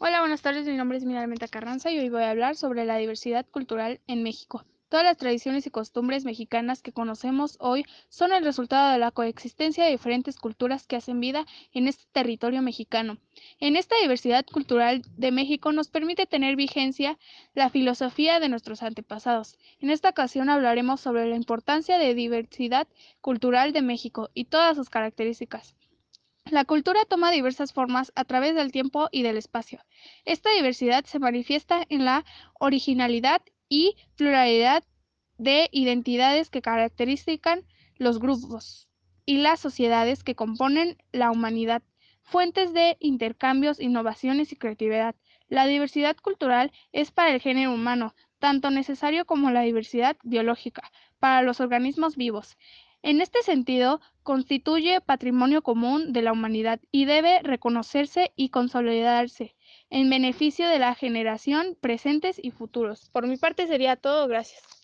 Hola, buenas tardes. Mi nombre es Miralmenta Carranza y hoy voy a hablar sobre la diversidad cultural en México. Todas las tradiciones y costumbres mexicanas que conocemos hoy son el resultado de la coexistencia de diferentes culturas que hacen vida en este territorio mexicano. En esta diversidad cultural de México nos permite tener vigencia la filosofía de nuestros antepasados. En esta ocasión hablaremos sobre la importancia de diversidad cultural de México y todas sus características. La cultura toma diversas formas a través del tiempo y del espacio. Esta diversidad se manifiesta en la originalidad y pluralidad de identidades que caracterizan los grupos y las sociedades que componen la humanidad, fuentes de intercambios, innovaciones y creatividad. La diversidad cultural es para el género humano tanto necesario como la diversidad biológica para los organismos vivos. En este sentido, constituye patrimonio común de la humanidad y debe reconocerse y consolidarse en beneficio de la generación presentes y futuros. Por mi parte sería todo, gracias.